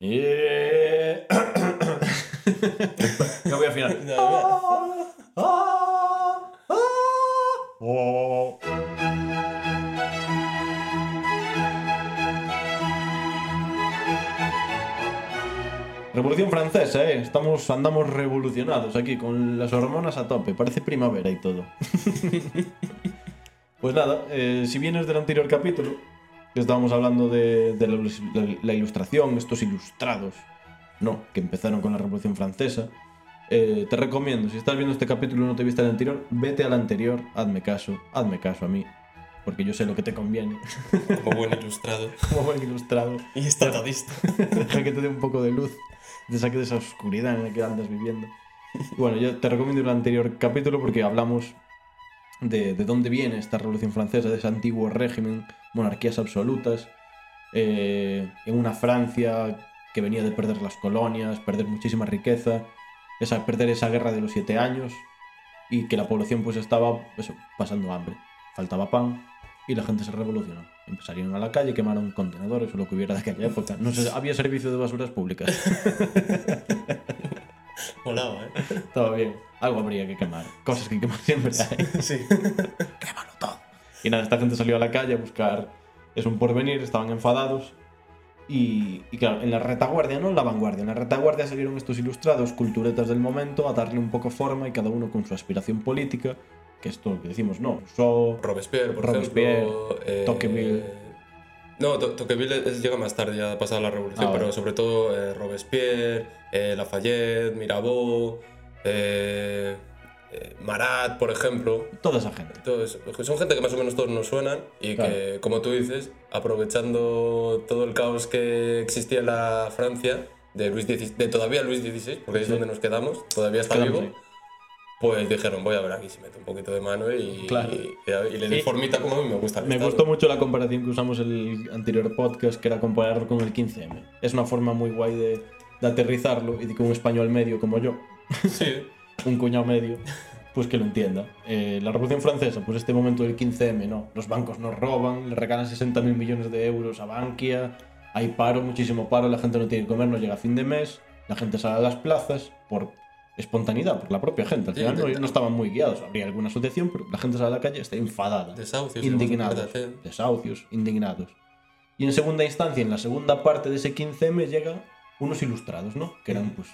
Eh... no voy a afinar. Oh. Revolución francesa, eh. Estamos, andamos revolucionados aquí, con las hormonas a tope. Parece primavera y todo. pues nada, eh, si vienes del anterior capítulo, estábamos hablando de, de la, la- la ilustración, estos ilustrados, no, que empezaron con la Revolución Francesa. eh, te recomiendo, si estás viendo este capítulo y no te viste el anterior, vete al anterior, hazme caso, hazme caso a mí, porque yo sé lo que te conviene, Como buen ilustrado. como buen ilustrado. Y estatadista. Deja que te dé un poco de luz, te saque de esa oscuridad en la que andas viviendo. Bueno, yo te recomiendo el anterior capítulo porque hablamos de, de dónde viene esta Revolución Francesa, de ese antiguo régimen, monarquías absolutas, eh, en una Francia que venía de perder las colonias, perder muchísima riqueza, esa, perder esa guerra de los siete años y que la población pues estaba eso, pasando hambre, faltaba pan y la gente se revolucionó. Empezaron a la calle, quemaron contenedores o lo que hubiera de aquella época. No sé, había servicio de basuras públicas. Molaba, ¿eh? Estaba bien. Algo habría que quemar. Cosas que quemar siempre hay. Sí. Quémalo todo. Y nada, esta gente salió a la calle a buscar. Es un porvenir, estaban enfadados. Y, y claro, en la retaguardia, no en la vanguardia, en la retaguardia salieron estos ilustrados, culturetas del momento, a darle un poco forma y cada uno con su aspiración política, que esto lo que decimos, no, Robespierre, por Robespierre, ejemplo. eh, Tocqueville. No, To- Tocqueville es- llega más tarde, ya pasada la revolución, Ah, pero sobre todo eh, Robespierre, eh, Lafayette, Mirabeau, eh, eh, Marat, por ejemplo. toda esa gente. Todo eso. Son gente que más o menos todos nos suenan y que, como tú dices, aprovechando todo el caos que existía en la Francia, de, Luis XVI, de todavía Luis XVI, porque ahí es Sí. donde nos quedamos, todavía está Quedamos vivo, ahí. pues dijeron, voy a ver aquí si mete un poquito de mano y, Claro. y, y le di formita como a mí me gusta. Me gustó mucho la comparación que usamos el anterior podcast, que era compararlo con el 15M. Es una forma muy guay de, de aterrizarlo y de que un español medio como yo, Sí, un cuñado medio, pues que lo entienda. Eh, la Revolución Francesa, pues este momento del 15M, no. Los bancos nos roban, le regalan 60 mil millones de euros a Bankia, hay paro, muchísimo paro, la gente no tiene que comer, no llega a fin de mes, la gente sale a las plazas por espontaneidad, por la propia gente. Al Sí, final no, estaban muy guiados, habría alguna asociación, pero la gente sale a la calle está enfadada desahucios. indignados, desahucios, indignados. Y en segunda instancia, en la segunda parte de ese 15M, llegan unos ilustrados, ¿no? Que eran, pues,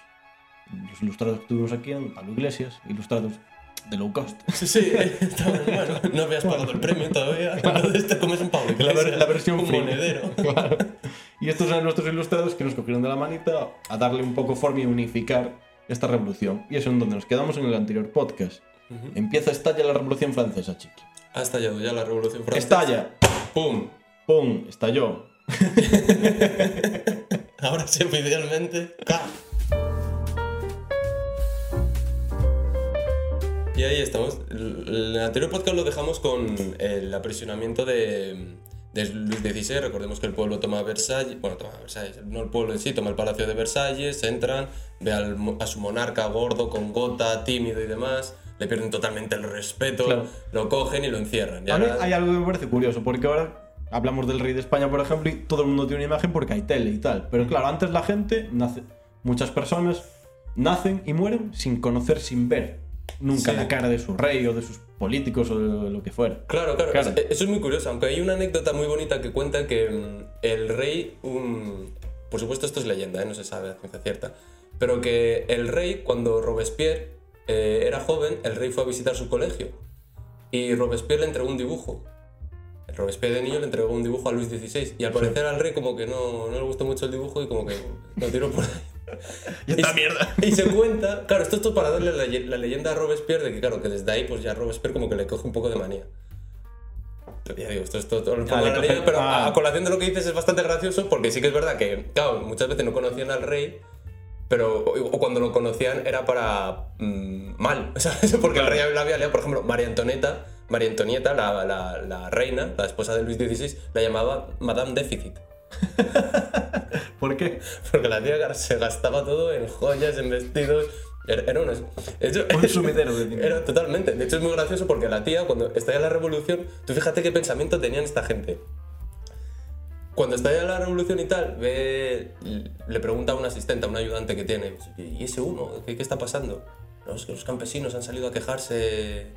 los ilustrados que tuvimos aquí eran Pablo Iglesias, ilustrados de low cost. Sí, sí, estaba- bueno, no habías pagado el premio todavía, entonces te comes un Pablo La Iglesias, la versión un free. monedero. Claro. Y estos eran nuestros ilustrados que nos cogieron de la manita a darle un poco forma y unificar esta revolución. Y eso es donde nos quedamos en el anterior podcast. Ujú. Empieza, estalla la revolución francesa, chiqui. Ha estallado ya la Revolución Francesa. Estalla, ¡Pum! ¡pum! Estalló. Ahora sí, oficialmente. ¡ca! Y ahí estamos. El anterior podcast lo dejamos con el aprisionamiento de, de Luis XVI. Recordemos que el pueblo toma Versalles. Bueno, toma Versalles. No el pueblo en sí, toma el palacio de Versalles. Entran, ve al a su monarca gordo, con gota, tímido y demás. Le pierden totalmente el respeto. Claro. Lo cogen y lo encierran. Y A mí ahora- hay algo que me parece curioso, porque ahora hablamos del rey de España, por ejemplo, y todo el mundo tiene una imagen porque hay tele y tal. Pero claro, antes la gente, nace, muchas personas nacen y mueren sin conocer, sin ver nunca Sí. la cara de su rey o de sus políticos o de lo que fuera. Claro, claro, Claro. es- Eso es muy curioso, aunque hay una anécdota muy bonita que cuenta que mm, el rey, un- por supuesto esto es leyenda, ¿eh? no se sabe a ciencia cierta, pero que el rey, cuando Robespierre eh, era joven, el rey fue a visitar su colegio y Robespierre le entregó un dibujo. El Robespierre de niño le entregó un dibujo a Luis XVI y al parecer al rey como que no, no le gustó mucho el dibujo y como que lo tiró por ahí. Y esta mierda. Y se cuenta, claro, esto es todo para darle la, la leyenda a Robespierre de que, claro, que desde ahí, pues ya Robespierre como que le coge un poco de manía. Pero ya digo, esto es todo, todo pongo Ah, coge- pero ah. a colación de lo que dices es bastante gracioso porque sí que es verdad que, claro, muchas veces no conocían al rey, pero o, cuando lo conocían era para mm, mal, ¿sabes? Porque el rey la había liado, por ejemplo, María Antonieta, María Antonieta, la, la, la reina, la esposa de Luis XVI, la llamaba Madame Déficit. ¿Por qué? Porque la tía se gastaba todo en joyas, en vestidos. Era, de hecho, Un sumidero de dinero. Era totalmente. De hecho, es muy gracioso porque la tía, cuando estalla la revolución, tú fíjate qué pensamiento tenían esta gente. cuando estalla la revolución y tal, ve, le pregunta a un asistente, a un ayudante que tiene, ¿y ese humo? ¿Qué, qué está pasando? No, es que los campesinos han salido a quejarse,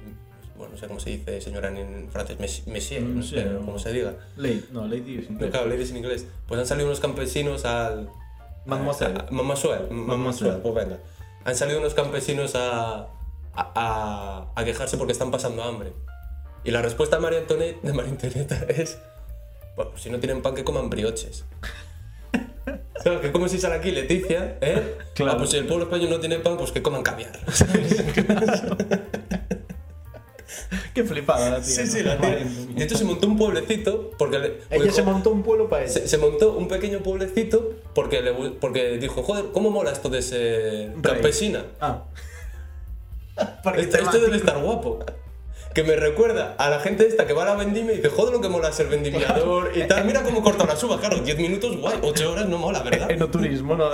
bueno, no sé cómo se dice, señora en francés, monsieur, Mm, no sí, sé no. cómo se diga. Lady, no, Lady es No, inglés. claro, ladies en inglés. Pues han salido unos campesinos al... Mademoiselle. Mademoiselle, Mademoiselle, pues venga. Han salido unos campesinos a, a, a- quejarse porque están pasando hambre. Y la respuesta de María Antonieta, de María Antonieta es... Bueno, si no tienen pan, que coman brioches. Claro, que como si sale aquí Leticia, ¿eh? Claro. Ah, pues si el pueblo español no tiene pan, pues que coman caviar. Qué flipada la tía. sí, sí, la tía. Y entonces se montó un pueblecito porque... Le, Ella dijo- se montó un pueblo para eso. se, se montó un pequeño pueblecito porque, le, porque dijo, joder, ¿cómo mola esto de ser campesina? Ah. Porque Esto, esto debe estar guapo. Que me recuerda a la gente esta que va a la vendimia y dice, joder, lo que mola ser vendimiador y tal. Mira cómo corta las uvas, claro, 10 minutos, guay, 8 horas no mola, ¿verdad? Enoturismo, ¿no?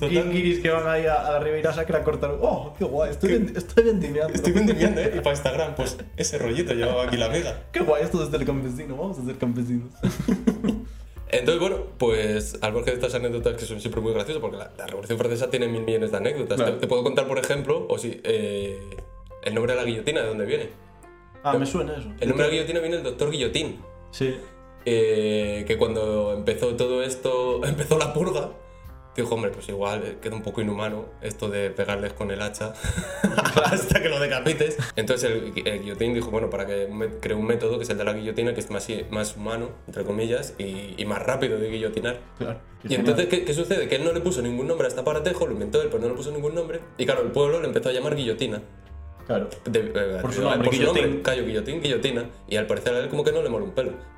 Guiris que van ahí a, la Ribeira Sacra a cortar. ¡Oh, qué guay! Estoy, estoy vendimiando. Estoy vendimiando, ¿eh? Y para Instagram, pues ese rollito llevaba aquí la amiga. ¡Qué guay! Esto desde el campesino. Vamos a ser campesinos. Entonces, bueno, pues al margen de estas anécdotas que son siempre muy graciosas, porque la, la Revolución Francesa tiene mil millones de anécdotas. Claro. Te, te puedo contar, por ejemplo, o sí, eh, el nombre de la guillotina, ¿de dónde viene? Ah, me suena eso. El nombre de guillotina viene del doctor Guillotín. Sí. eh, que cuando empezó todo esto, empezó la purga, dijo, hombre, pues igual eh, queda un poco inhumano esto de pegarles con el hacha hasta que lo decapites. Entonces el, el guillotín dijo, bueno, para que cree un método que es el de la guillotina, que es más, más humano, entre comillas, y, y más rápido de guillotinar. Claro. Y entonces, ¿qué, qué sucede? Que él no le puso ningún nombre a este aparatejo, lo inventó él, pero no le puso ningún nombre. Y claro, el pueblo le empezó a llamar guillotina. Claro. De- Por su nombre, Guillotín. Cayo Guillotín, guillotina. Y al parecer a él como que no le mola un pelo.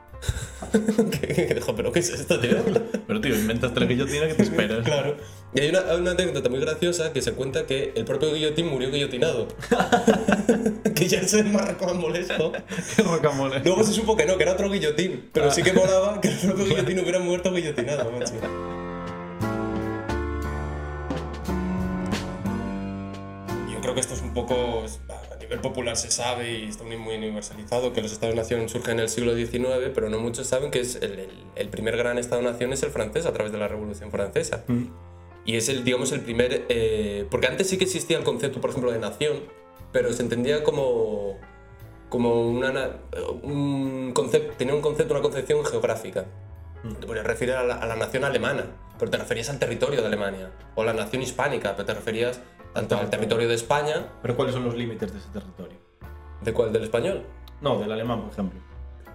que, dijo, ¿pero qué es esto, tío? Pero tío, inventaste la guillotina que te esperas. claro. Y hay una, hay una anécdota muy graciosa que se cuenta que el propio guillotín murió guillotinado. que ya molesto. Qué rocamole. Luego se supo que no, que era otro guillotín. Pero sí que molaba que el propio guillotín hubiera muerto guillotinado, macho. Poco, a nivel popular se sabe y está muy, universalizado que los Estados-nación surgen en el siglo XIX, pero no muchos saben que es el, el- el primer gran Estado-nación es el francés a través de la Revolución Francesa. Mm. Y es el, digamos, el primer... eh, porque antes sí que existía el concepto, por ejemplo, de nación, pero se entendía como, como una, na- un concepto, tenía un concepto, una concepción geográfica. Te podrías referir a la, a la nación alemana, pero te referías al territorio de Alemania. O la nación hispánica, pero te referías tanto al territorio de España, Pero ¿cuáles son los límites de ese territorio? ¿de cuál? ¿Del español? No, del alemán, por ejemplo.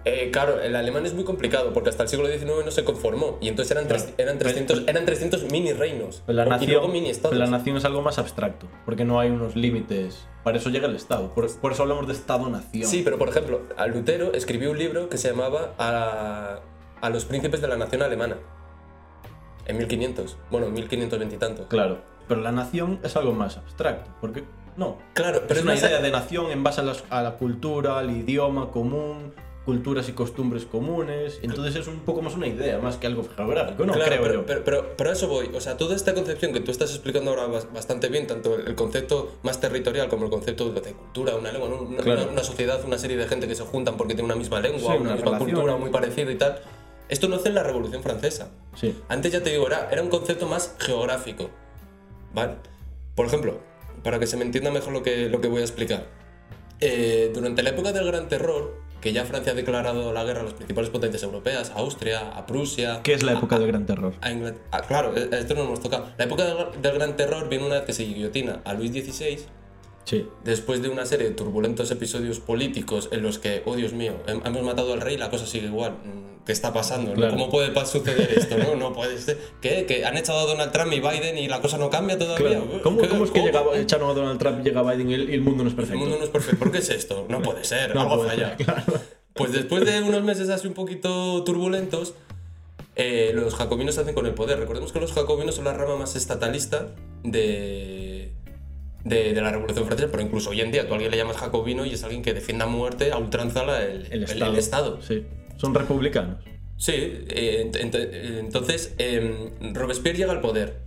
Eh, claro, el alemán es muy complicado porque hasta el siglo XIX no se conformó y entonces eran, tres- eran, 300, eran 300 mini reinos Pero la y nación, luego mini estados. pero la nación es algo más abstracto, porque no hay unos límites. Para eso llega el Estado. Por, por eso hablamos de Estado-nación. Sí, pero por ejemplo, a Lutero escribió un libro que se llamaba A, a los príncipes de la nación alemana. En 1500. Bueno, en 1520 y tanto. Claro. Pero la nación es algo más abstracto, porque no. Claro, pero es una idea de nación en base a, las- a la cultura, al idioma común, culturas y costumbres comunes. Entonces es un poco más una idea, más que algo geográfico, ¿no? Claro, creo pero, yo. pero, pero, eso voy. O sea, toda esta concepción que tú estás explicando ahora bas- bastante bien, tanto el concepto más territorial como el concepto de cultura, una lengua, una, Claro. una- una sociedad, una serie de gente que se juntan porque tiene una misma lengua, Sí, una una misma relación. cultura muy parecida y tal. Esto no hace en la Revolución Francesa. Sí. Antes ya te digo, era, era un concepto más geográfico. ¿Vale? Por ejemplo, para que se me entienda mejor lo que, lo que voy a explicar. Eh, durante la época del Gran Terror, que ya Francia ha declarado la guerra a las principales potencias europeas, a Austria, a Prusia. ¿Qué es la época del Gran Terror? a Ingl- ah, claro, eh, esto no nos hemos tocado. La época del, del Gran Terror viene una vez que se guillotina a Luis XVI, Sí. después de una serie de turbulentos episodios políticos en los que, oh Dios mío, hem- hemos matado al rey, la cosa sigue igual. Mm, ¿Qué está pasando? Claro. ¿Cómo puede suceder esto? No, no puede ser. ¿Qué? ¿Que han echado a Donald Trump y Biden y la cosa no cambia todavía? Claro. ¿Cómo, cómo es que llegaba, echaron a Donald Trump, llega Biden y el, y el mundo no es El perfecto? mundo no es perfecto. ¿Por qué es esto? No puede ser. No algo falla. claro. Pues después de unos meses así un poquito turbulentos, eh, los jacobinos se hacen con el poder. Recordemos que los jacobinos son la rama más estatalista de, de, de la Revolución Francesa, pero incluso hoy en día tú a alguien le llamas jacobino y es alguien que defiende a muerte a ultranza el, El el- Estado. el Estado. Sí. Son republicanos. Sí, eh, ent- ent- entonces eh, Robespierre llega al poder.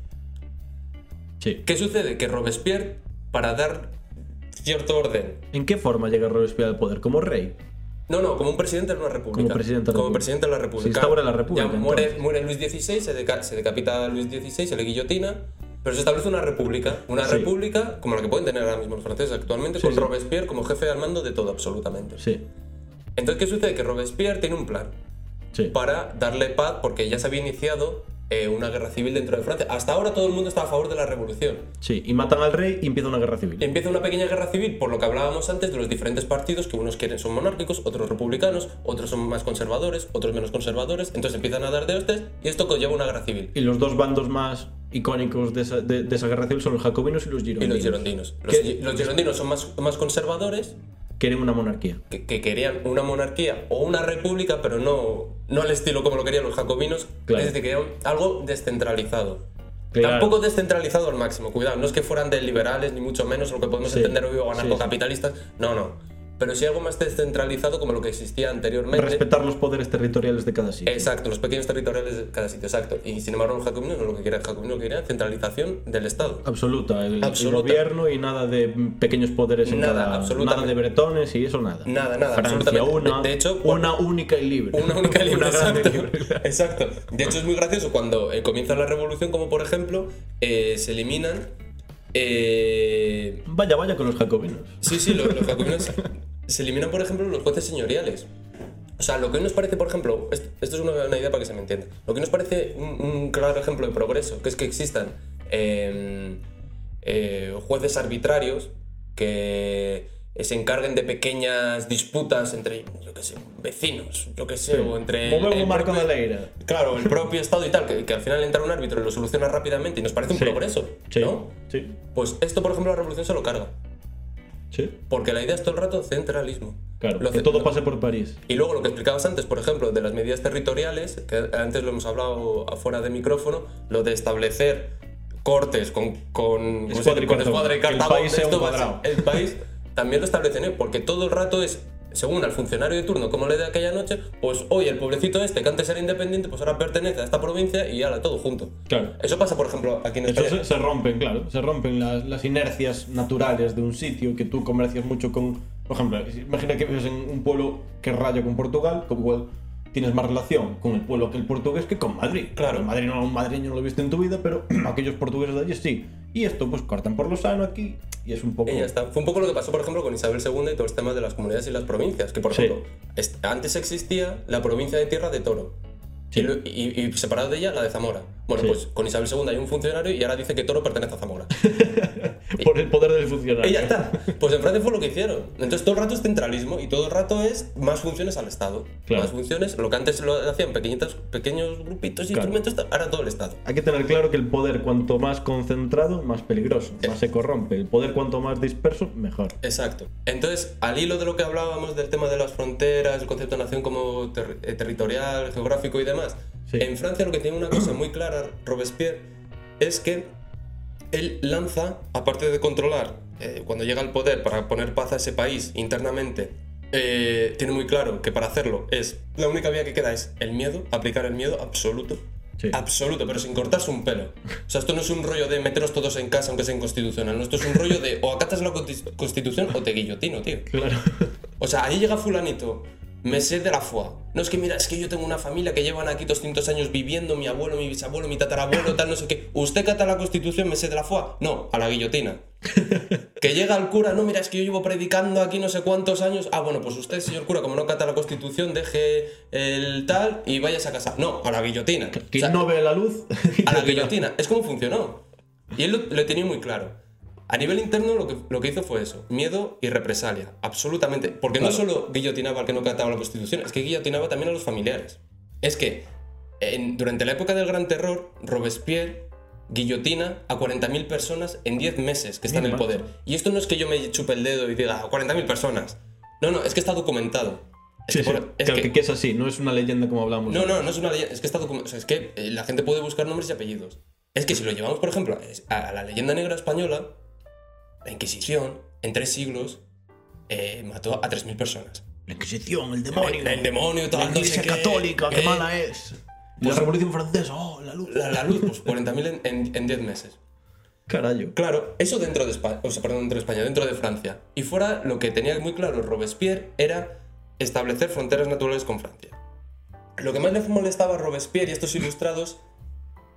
Sí. ¿Qué sucede? Que Robespierre, para dar cierto orden ¿En qué forma llega Robespierre al poder? ¿Como rey? No, no, como un presidente de una república. Como presidente de la Como república. presidente de la república. Se instaura la república, Ya muere, Luis XVI, se, deca- se decapita a Luis XVI, se le guillotina, pero se establece una república. Una Sí. república como la que pueden tener ahora mismo los franceses actualmente, Sí, con sí. Robespierre como jefe al mando de todo, absolutamente. Sí, Entonces, ¿qué sucede? Que Robespierre tiene un plan para darle paz porque ya se había iniciado eh, una guerra civil dentro de Francia. Hasta ahora todo el mundo está a favor de la revolución. Sí, y matan al rey y empieza una guerra civil. Empieza una pequeña guerra civil por lo que hablábamos antes de los diferentes partidos, que unos quieren son monárquicos, otros republicanos, otros son más conservadores, otros menos conservadores. Entonces empiezan a dar de hostias y esto conlleva una guerra civil. Y los dos bandos más icónicos de esa, de, de esa guerra civil son los jacobinos y los Y girondinos. los girondinos. Los, los girondinos son más, más conservadores, Quieren una monarquía. que, que querían una monarquía o una república, pero no, no al estilo como lo querían los jacobinos. Claro. Es decir, querían algo descentralizado. Claro. Tampoco descentralizado al máximo, cuidado, no es que fueran de liberales, ni mucho menos lo que podemos Sí, entender hoy o sí, sí. anarcocapitalistas, no, no. Pero sí algo más descentralizado como lo que existía anteriormente. Respetar los poderes territoriales de cada sitio. Exacto, los pequeños territoriales de cada sitio, exacto. Y sin embargo, los jacobinos no lo que querían, jacobinos lo que querían centralización del Estado. Absoluta. El, el gobierno y nada de pequeños poderes en Nada, cada... Nada de bretones y eso nada. Nada, nada, Francia absolutamente. una, De- de hecho, una única y libre. Una única libre, exacto. libre. exacto. De hecho, es muy gracioso cuando eh, comienza la revolución, como por ejemplo, eh, se eliminan. eh, Vaya, vaya con los jacobinos. sí, sí, los, los jacobinos. Se eliminan, por ejemplo, los jueces señoriales. O sea, lo que hoy nos parece, por ejemplo, esto, esto es una, una idea para que se me entienda. Lo que nos parece un, un claro ejemplo de progreso, que es que existan eh, eh, jueces arbitrarios que se encarguen de pequeñas disputas entre, yo qué sé, vecinos, yo qué sé, o entre... el Marco da Leira. Claro, el propio Estado y tal, que, que al final entra un árbitro y lo soluciona rápidamente y nos parece un Sí. progreso, Sí, ¿no? sí, Pues esto, por ejemplo, la revolución se lo carga. Sí. Porque la idea es todo el rato centralismo. Claro, Lo que todo pase por París. Y luego lo que explicabas antes, por ejemplo, de las medidas territoriales, que antes lo hemos hablado afuera de micrófono, lo de establecer cortes con, con, ¿cómo se Escuadra y con escuadra y el país esto un cuadrado. el país también lo establecen, ¿eh? porque todo el rato es, según al funcionario de turno, como le dé aquella noche, pues hoy el pobrecito este que antes era independiente, pues ahora pertenece a esta provincia y ahora todo junto. Claro. Eso pasa, por ejemplo, aquí en Eso España. se, se rompen, claro. Se rompen las, las inercias naturales de un sitio que tú comercias mucho con. Por ejemplo, imagina que vives en un pueblo que raya con Portugal, como igual tienes más relación con el pueblo que el portugués que con Madrid. Claro. Madrid no, un madrileño no lo viste en tu vida, pero aquellos portugueses de allí sí. Y esto, pues cortan por lo sano aquí y es un poco. Y ya está. Fue un poco lo que pasó, por ejemplo, con Isabel II y todos los temas de las comunidades y las provincias. Que, por Sí. ejemplo, es- antes existía la provincia de Tierra de Toro. Sí. Y, lo- y- y separado de ella, la de Zamora. Bueno, Sí. pues con Isabel II hay un funcionario y ahora dice que Toro pertenece a Zamora. por el poder del funcionario. y ya está. Pues en Francia fue lo que hicieron. Entonces todo el rato es centralismo y todo el rato es más funciones al Estado. Claro. Más funciones. Lo que antes lo hacían pequeñitos, pequeños grupitos y Claro. instrumentos, ahora todo el Estado. Hay que tener claro que el poder cuanto más concentrado, más peligroso, más se corrompe. El poder cuanto más disperso, mejor. Exacto. Entonces, al hilo de lo que hablábamos del tema de las fronteras, el concepto de nación como ter- eh, territorial, geográfico y demás, Sí. en Francia lo que tiene una cosa muy clara Robespierre es que él lanza, aparte de controlar eh, cuando llega al poder para poner paz a ese país internamente, eh, tiene muy claro que para hacerlo es la única vía que queda es el miedo, aplicar el miedo absoluto. Sí. Absoluto, pero sin cortarse un pelo. O sea, esto no es un rollo de meteros todos en casa aunque sea inconstitucional. No, esto es un rollo de o acatas la consti- constitución o te guillotino, tío. Claro. O sea, ahí llega fulanito, me sé de la FUA. No es que mira, es que yo tengo una familia que llevan aquí 200 años viviendo, mi abuelo, mi bisabuelo, mi tatarabuelo, tal, no sé qué. ¿Usted cata la constitución, me sé de la FUA? No, a la guillotina. que llega el cura, no, mira, es que yo llevo predicando aquí no sé cuántos años. Ah, bueno, pues usted, señor cura, como no cata la constitución, deje el tal y vayas a casa. No, a la guillotina. O sea, no ve la luz. a la guillotina. Es como funcionó. Y él lo, lo tenía muy claro. A nivel interno lo que, lo que hizo fue eso, miedo y represalia, absolutamente. Porque no Claro. solo guillotinaba al que no cataba la Constitución, es que guillotinaba también a los familiares. Es que en- durante la época del Gran Terror, Robespierre guillotina a 40.000 personas en 10 meses que están en el poder. Y esto no es que yo me chupe el dedo y diga 40.000 personas. No, no, es que está documentado. Es Sí, que sí. por- es Claro, que- que, es así, no es una leyenda como hablamos. no, no, no es una leyenda, es que está documentado. O sea, es que eh, la gente puede buscar nombres y apellidos. Es que si lo llevamos, por ejemplo, a la leyenda negra española, la Inquisición, en tres siglos, eh, mató a 3.000 personas. La Inquisición, el demonio. El, el demonio, tal, la no sé Iglesia qué, católica, qué eh, mala es. Pues- la Revolución Francesa, oh, la luz. La, la luz, pues 40.000 en- en en 10 meses. Carayo. Claro, eso dentro de España, o sea, perdón, dentro de España, dentro de Francia. Y fuera, lo que tenía muy claro Robespierre era establecer fronteras naturales con Francia. Lo que más le molestaba a Robespierre y a estos ilustrados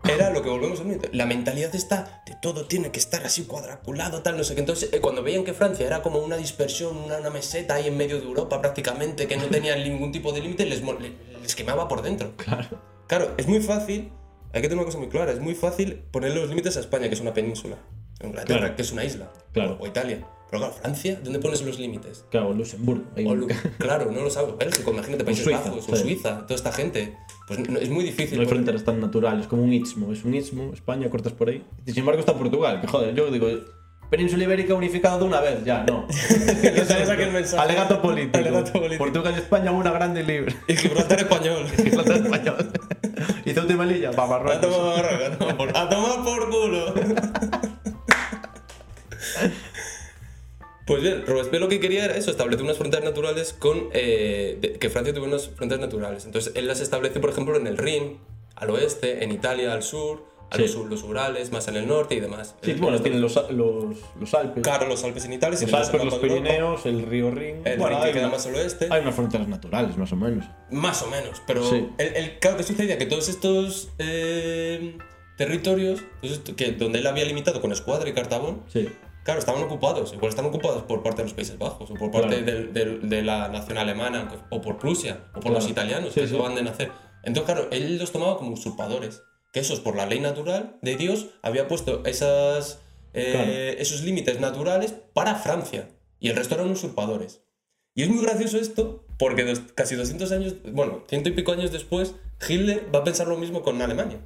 era lo que volvemos a mito. La mentalidad está de todo tiene que estar así cuadraculado, tal, no sé qué. Entonces, eh, cuando veían que Francia era como una dispersión, una, una meseta ahí en medio de Europa prácticamente, que no tenía ningún tipo de límite, les, les quemaba por dentro. Claro. Claro, es muy fácil, hay que tener una cosa muy clara, es muy fácil poner los límites a España, que es una península, Inglaterra, Claro. que es una isla, Claro. o, Italia. Pero claro, Francia, ¿dónde pones los límites? Claro, Luxemburgo. O Lu- claro, no lo sabes. Bélgica, imagínate, Países Suiza, Bajos, o. Suiza, toda esta gente. Pues no- es muy difícil. No hay fronteras tan naturales como un istmo. Es un istmo, España, cortas por ahí. Y sin embargo está Portugal, que joder, yo digo, Península Ibérica unificada de una vez, ya, no. mensaje. Alegato político. Alegato político. Portugal y España una grande y libre. Y Gibraltar español. Gibraltar español. Y Ceuta y Melilla, va A Marruecos. tomar, a tomar por, a tomar por culo. Pues bien, Robespierre lo que quería era eso, establecer unas fronteras naturales con... eh, de- que Francia tuviera unas fronteras naturales. Entonces él las establece, por ejemplo, en el Rin, al oeste, en Italia al sur, a Sí. los, sur- los Urales, más en el norte y demás. Sí, bueno, tienen los, los, los Alpes. Claro, los Alpes en Italia, Los Alpes, los Pirineos, el río Rin. el bueno, Rin que queda una- más al oeste. hay unas fronteras naturales, más o menos. Más o menos, pero Sí. el, el, claro que sucedía que todos estos eh, territorios, esto- que, donde él había limitado con Escuadra y Cartabón, Sí. Claro, estaban ocupados. Igual están ocupados por parte de los Países Bajos, o por parte Claro. del- de la nación alemana, o por Prusia, o por los Claro. italianos, Sí, que sí. acaban de nacer. Entonces, claro, él los tomaba como usurpadores. Que esos, por la ley natural de Dios, había puesto esas, eh, Claro. esos límites naturales para Francia. Y el resto eran usurpadores. Y es muy gracioso esto, porque dos- casi 200 años, bueno, ciento y pico años después, Hitler va a pensar lo mismo con Alemania.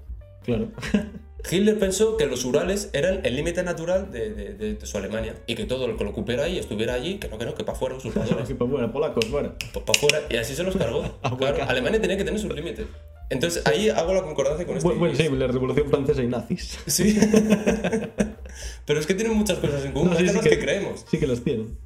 Claro. Hitler pensó que los Urales eran el límite natural de, de- de- de su Alemania y que todo el que lo ocupara ahí estuviera allí, que no, que no, que para afuera, usurpadores, Aquí para fuera, polacos, fuera. para afuera, y así se los cargó. Ah, Claro, bueno. Alemania tenía que tener sus límites. Entonces ahí hago la concordancia con esto. Bueno, bueno, sí, la Revolución Francesa y nazis. Sí. Pero es que tienen muchas cosas en común, No, más sí, de sí las que- que creemos. Sí que las tienen.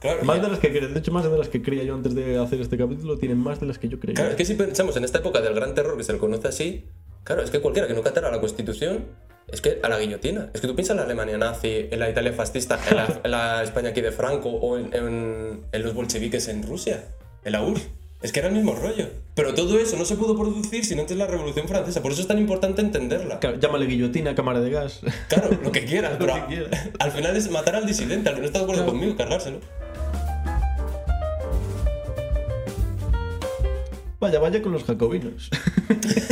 Claro, Más y- de las que. De hecho, más de las que creía yo antes de hacer este capítulo, tienen más de las que yo creía. Claro, es que si pensamos en esta época del gran terror que se le conoce así, claro, es que cualquiera que no catara la Constitución, es que a la guillotina. Es que tú piensas en la Alemania nazi, en la Italia fascista, en la, en la España aquí de Franco o en, en- en los bolcheviques en Rusia, en la URSS. Es que era el mismo rollo. Pero todo eso no se pudo producir sin antes la Revolución Francesa. Por eso es tan importante entenderla. Claro, Llámale guillotina, cámara de gas. Claro, lo que quieras, Lo pero que a- quieras. al final es matar al disidente, al que no está de acuerdo Claro. conmigo, cargárselo. Vaya, vaya con los jacobinos.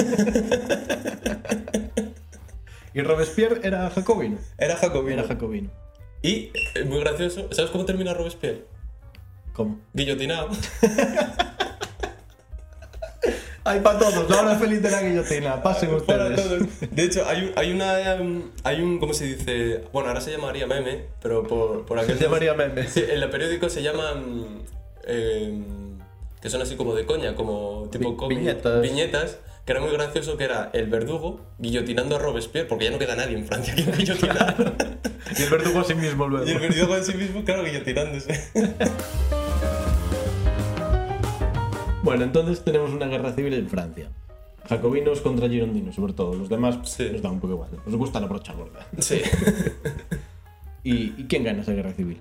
y Robespierre era jacobino. Era jacobino. Era jacobino. Y, eh, muy gracioso, ¿sabes cómo termina Robespierre? ¿Cómo? Guillotinado. Hay para todos, la hora feliz de la guillotina. Pasen ustedes. De hecho, hay, un- hay una. em, Hay un. ¿Cómo se dice? Bueno, ahora se llamaría meme, pero por, por aquel. Se llamaría meme. Sí, en el periódico se llaman. em, que son así como de coña, como tipo Vi- cómic, viñetas. Viñetas. Que era muy gracioso que era el verdugo guillotinando a Robespierre, porque ya no queda nadie en Francia que guillotinar. Y el verdugo a sí mismo luego. y el verdugo en sí mismo, claro, guillotinándose. Bueno, entonces tenemos una guerra civil en Francia. Jacobinos contra girondinos, sobre todo. Los demás Sí. nos da un poco igual. Nos gusta la brocha gorda. Sí. ¿Y, y quién gana esa guerra civil?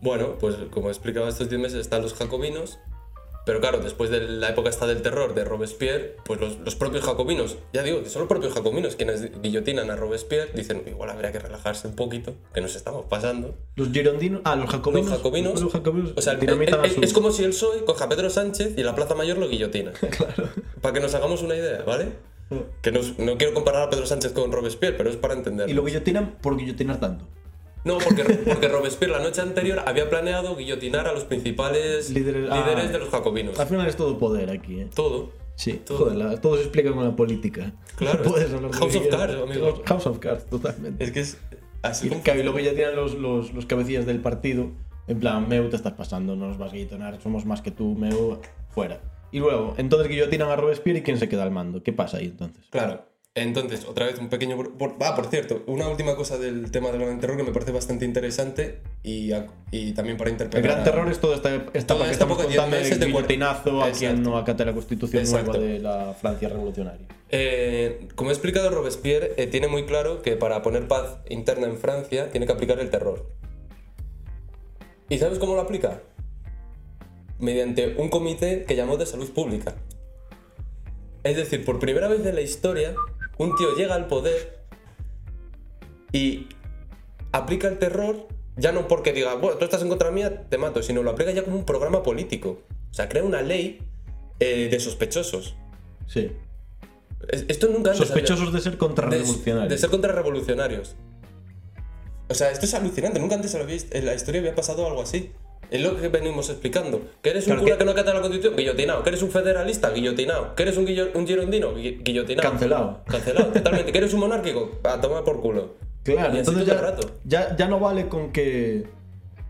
Bueno, pues como he explicado estos 10 meses están los jacobinos, pero claro, después de la época esta del terror de Robespierre, pues los, los propios jacobinos, ya digo, que son los propios jacobinos quienes guillotinan a Robespierre, dicen, igual habría que relajarse un poquito, que nos estamos pasando. Los girondinos. Ah, los jacobinos. Los jacobinos, Los jacobinos. o sea, el- el- el- su- es como si el PSOE coja a Pedro Sánchez y en la Plaza Mayor lo guillotina. Claro. Para que nos hagamos una idea, ¿vale? Que nos- no quiero comparar a Pedro Sánchez con Robespierre, pero es para entender. Y lo guillotinan por guillotinar tanto. No, porque, porque Robespierre la noche anterior había planeado guillotinar a los principales Líderes- líderes, ah. de los jacobinos. Al final es todo poder aquí, ¿eh? Todo. Sí, Todo. joder, la- todo se explica con la política. Claro, Puedes hablar House of. Cards, amigo. House- of Cards, totalmente. Es que es así Y, y luego ya tienen los, los, los cabecillas del partido. En plan, Meu, te estás pasando, no nos vas a guillotinar, somos más que tú, Meu, fuera. Y luego, entonces guillotinan a Robespierre y ¿quién se queda al mando? ¿Qué pasa ahí entonces? Claro. Entonces, otra vez un pequeño... por- Ah, por cierto, una última cosa del tema del gran terror que me parece bastante interesante y, a- y también para El interpretar... gran a- terror es toda esta etapa Toda esta época, contando 10 de meses de guillotinazo a quien no acate la constitución Exacto. nueva de la Francia revolucionaria. Eh, como he explicado, Robespierre eh, tiene muy claro que para poner paz interna en Francia tiene que aplicar el terror. ¿Y sabes cómo lo aplica? mediante un comité que llamó de salud pública. Es decir, por primera vez en la historia, un tío llega al poder y aplica el terror, ya no porque diga, bueno, tú estás en contra mía, te mato, sino lo aplica ya como un programa político. O sea, crea una ley eh, de sospechosos. Sí. Es- Esto nunca antes había- Sospechosos de ser contrarrevolucionarios. de ser contrarrevolucionarios. O sea, esto es alucinante. Nunca antes se lo había- en la historia había pasado algo así. Es lo que venimos explicando. Que eres un Claro cura que- que... no acata la constitución, guillotinado. Que eres un federalista, guillotinado. Que eres un, guillo- un girondino, gui- guillotinado. Cancelado. Cancelado, totalmente. Que eres un monárquico, a tomar por culo. Claro, Y entonces ya, rato. ya, ya no vale con que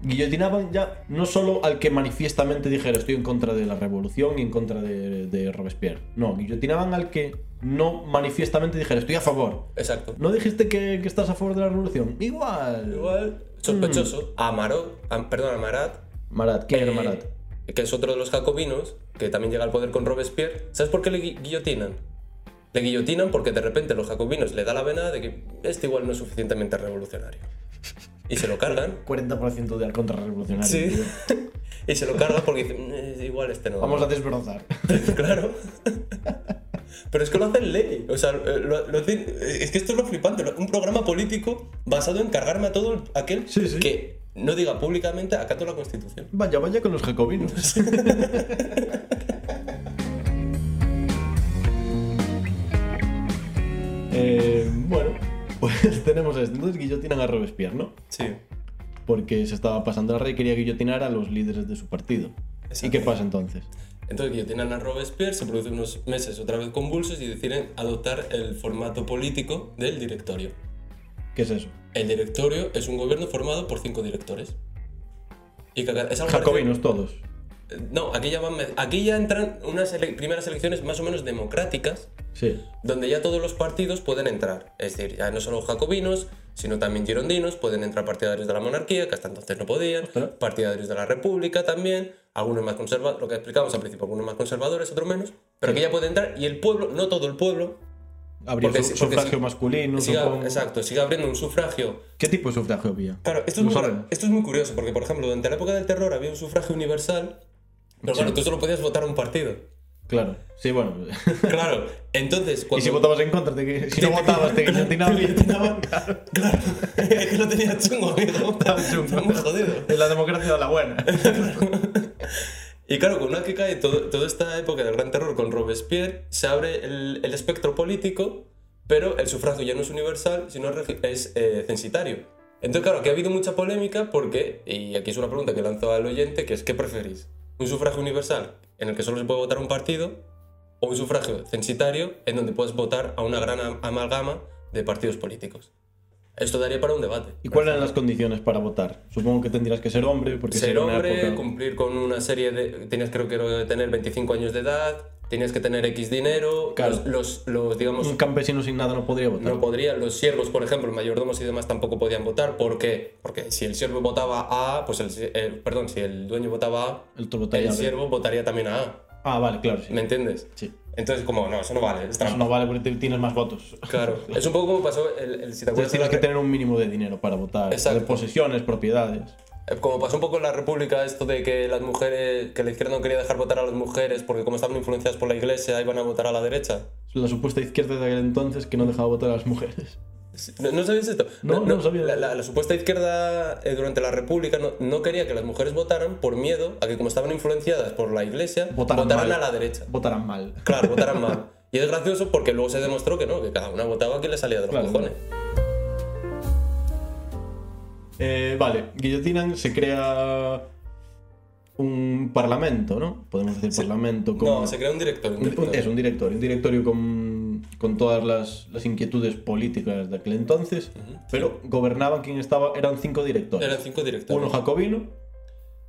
guillotinaban ya no solo al que manifiestamente dijera estoy en contra de la revolución y en contra de, de Robespierre. No, guillotinaban al que no manifiestamente dijera estoy a favor. Exacto. ¿No dijiste que, que estás a favor de la revolución? Igual. Igual, sospechoso. A Amarot, a- perdón, a Marat, Marat, ¿quién era eh, Marat? que es otro de los jacobinos, que también llega al poder con Robespierre. ¿Sabes por qué le gui- guillotinan? Le guillotinan porque de repente los jacobinos le da la vena de que este igual no es suficientemente revolucionario. Y se lo cargan. 40% de contrarrevolucionarios. Sí. tío. y se lo cargan porque dicen, "Eh, igual este no. Vamos a desbrozar. claro. Pero es que lo hacen ley. O sea, eh, lo- lo hacen- es que esto es lo flipante. Un programa político basado en cargarme a todo el- aquel Sí, sí. que no diga públicamente acato la constitución. Vaya, vaya con los jacobinos. Eh, bueno, pues tenemos esto. Entonces guillotinan a Robespierre, ¿no? Sí. Porque se estaba pasando la rey y quería guillotinar a los líderes de su partido. ¿Y qué pasa entonces? Entonces guillotinan a Robespierre, se producen unos meses otra vez convulsos y deciden adoptar el formato político del directorio. ¿Qué es eso? El directorio es un gobierno formado por cinco directores. Y que es algo Jacobinos todos. parecido- No, aquí ya, van- aquí ya entran unas ele- primeras elecciones más o menos democráticas, Sí. donde ya todos los partidos pueden entrar. Es decir, ya no solo jacobinos, sino también girondinos, pueden entrar partidarios de la monarquía, que hasta entonces no podían, Ostras. partidarios de la república también, algunos más conservadores, lo que explicamos al principio, algunos más conservadores, otros menos, pero que ya pueden entrar y el pueblo, no todo el pueblo, su- sí- porque sufragio masculino, siga, supongo. exacto, sigue abriendo un sufragio ¿Qué tipo de sufragio había? Claro, esto es, ¿Lo muy, saben? esto es muy curioso, porque por ejemplo, durante la época del terror había un sufragio universal, pero Sí. claro, tú solo podías votar a un partido. Claro. Sí, bueno. Claro, entonces cuando... y si votabas en contra, te- si no votabas, te guillotinaban. guillotinaban. Claro, es que lo tenía chungo, amigo. Estaba chungo. Estaba muy jodido. Es la democracia de la buena. Y claro, con una que cae todo- toda esta época del gran terror con Robespierre, se abre el, el espectro político, pero el sufragio ya no es universal, sino es eh, censitario. Entonces, claro, aquí ha habido mucha polémica porque, y aquí es una pregunta que lanzo al oyente, que es ¿qué preferís? ¿Un sufragio universal en el que solo se puede votar un partido? ¿O un sufragio censitario en donde puedes votar a una gran am- amalgama de partidos políticos? Esto daría para un debate. ¿Y cuáles eran las condiciones para votar? Supongo que tendrías que ser hombre, porque ser hombre, época- cumplir con una serie de... Tenías creo que tener 25 años de edad, tenías que tener X dinero, Claro. los, los, los, digamos, Un campesino sin nada no podría votar. no podría, los siervos, por ejemplo, mayordomos y demás tampoco podían votar, ¿por qué? Porque si el siervo votaba a pues el, el- perdón, si el dueño votaba a El siervo votaría también a A, Ah, vale, claro, sí. ¿me entiendes? Sí. Entonces, como, no, eso no vale, es Eso no vale porque tienes más votos. Claro, es un poco como pasó, el, el- si te acuerdas Entonces de la tienes que tener un mínimo de dinero para votar. Exacto. De posesiones, propiedades. Como pasó un poco en la República esto de que las mujeres, que la izquierda no quería dejar votar a las mujeres porque como estaban influenciadas por la iglesia iban a votar a la derecha. La supuesta izquierda de aquel entonces que no dejaba votar a las mujeres. ¿No, no sabías esto? No, no sabía. La, la- la supuesta izquierda eh, durante la República no, no quería que las mujeres votaran por miedo a que como estaban influenciadas por la iglesia, Votaran votaran a la derecha. Votarán mal. Claro, votaran mal. Y es gracioso porque luego se demostró que no, que cada una votaba a quien le salía de los Claro, cojones. Eh, vale, guillotinan, se crea un parlamento, ¿no? Podemos decir parlamento como... No, se crea un director. Un Un- un- director. es un directorio, un directorio con, con todas las, las inquietudes políticas de aquel entonces, pero gobernaban quien estaba, eran cinco directores. Eran cinco directores. Uno jacobino,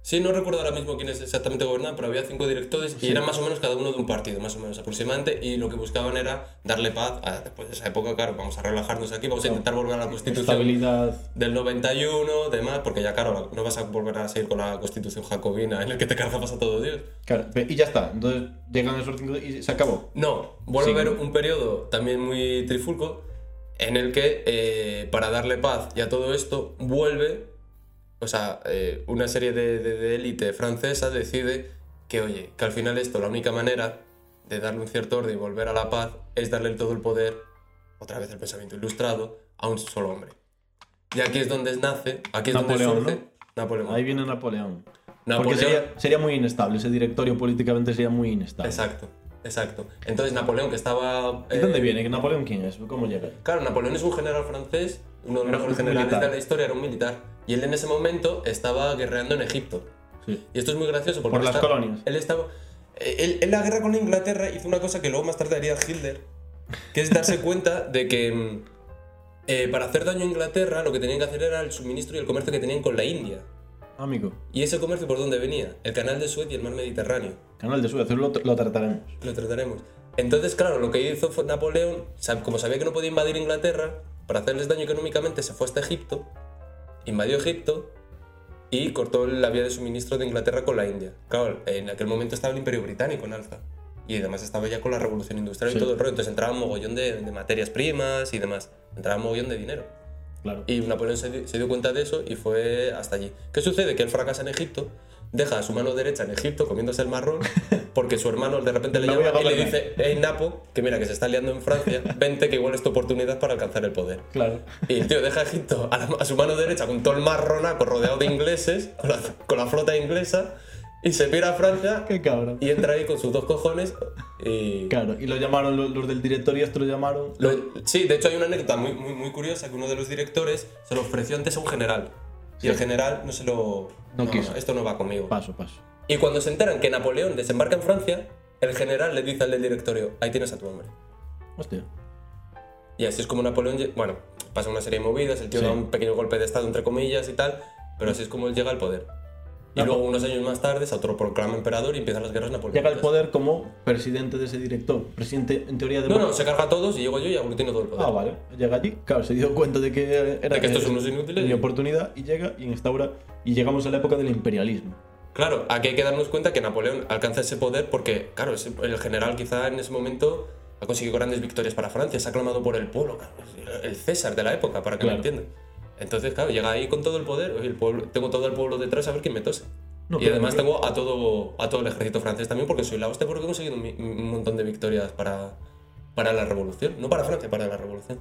Sí, no recuerdo ahora mismo quiénes exactamente gobernaban, pero había cinco directores y eran más o menos cada uno de un partido, más o menos aproximadamente, y lo que buscaban era darle paz a, después de esa época, claro, vamos a relajarnos aquí, vamos a intentar volver a la constitución estabilidad. del 91, demás, porque ya claro, no vas a volver a seguir con la constitución jacobina en el que te cargas a todo Dios. Claro, y ya está. Entonces llegan esos cinco y se acabó. No, vuelve Sí. a haber un periodo también muy trifulco en el que eh, para darle paz y a todo esto vuelve, o sea, eh, una serie de, de- de élite francesa decide que oye, que al final esto, la única manera de darle un cierto orden y volver a la paz es darle todo el poder, otra vez el pensamiento ilustrado, a un solo hombre. Y aquí es donde nace, aquí es Napoleón, donde surge Napoleón. Ahí viene Napoleón. Napoleón- Porque sería, sería muy inestable, ese directorio políticamente sería muy inestable. Exacto, exacto. Entonces Napoleón que estaba... ¿Y eh, dónde viene? ¿Que ¿Napoleón quién es? ¿Cómo llega? Claro, Napoleón es un general francés, uno de los mejores un generales militar. de la historia, era un militar. Y él en ese momento estaba guerreando en Egipto. Sí. Y esto es muy gracioso porque Por las colonias. Él estaba. Él, en la guerra con Inglaterra hizo una cosa que luego más tarde haría Hitler, que es darse cuenta de que mm, eh, para hacer daño a Inglaterra lo que tenían que hacer era el suministro y el comercio que tenían con la India. Amigo, ¿Y ese comercio por dónde venía? El canal de Suez y el mar Mediterráneo. canal de Suez, lo, lo trataremos. Lo trataremos. Entonces, claro, lo que hizo fue Napoleón, como sabía que no podía invadir Inglaterra, para hacerles daño económicamente se fue hasta Egipto, invadió Egipto y cortó la vía de suministro de Inglaterra con la India. Claro, en aquel momento estaba el Imperio Británico en alza. Y además estaba ya con la revolución industrial Sí. y todo el rollo. Entonces entraba un mogollón de, de materias primas y demás. Entraba un mogollón de dinero. Claro. Y Napoleón se, se dio cuenta de eso y fue hasta allí. ¿Qué sucede? Que él fracasa en Egipto, deja a su mano derecha en Egipto comiéndose el marrón, porque su hermano de repente le No llama y le dice, hey Napo, que mira que se está liando en Francia, vente que igual es tu oportunidad para alcanzar el poder. Claro. Y el tío deja a Egipto a, la- a su mano derecha con todo el marronaco rodeado de ingleses, con la, con la flota inglesa, y se pira a Francia Qué cabrón. y entra ahí con sus dos cojones y... Claro, y lo llamaron los, los del directorio, esto lo llamaron. Lo- sí, de hecho hay una anécdota muy, muy, muy curiosa que uno de los directores se lo ofreció antes a un general. Y el general no se lo... No quiso. esto no va conmigo. Paso, paso. Y cuando se enteran que Napoleón desembarca en Francia, el general le dice al del directorio, ahí tienes a tu hombre. Hostia. Y así es como Napoleón, bueno, pasa una serie de movidas, el tío Sí. da un pequeño golpe de estado entre comillas y tal, pero así es como él llega al poder. Y luego unos años más tarde se autoproclama emperador y empiezan las guerras napoleónicas. Llega al poder como presidente de ese director. Presidente, en teoría, de. No, no, se carga a todos y llego yo y aglutino todo el poder. Ah, vale. Llega allí, claro, se dio cuenta de que era De que estos son unos inútiles y- oportunidad y llega y instaura. Y llegamos a la época del imperialismo. Claro, aquí hay que darnos cuenta que Napoleón alcanza ese poder porque, claro, el general quizá en ese momento ha conseguido grandes victorias para Francia, se ha aclamado por el pueblo, el César de la época, para que Claro. me entiendan. Entonces, claro, llega ahí con todo el poder, el pueblo, tengo todo el pueblo detrás a ver quién me tose. No, y además no- tengo a todo, a todo el ejército francés también porque soy la hostia porque he conseguido un, un montón de victorias para, para la revolución. No para Francia, para la revolución.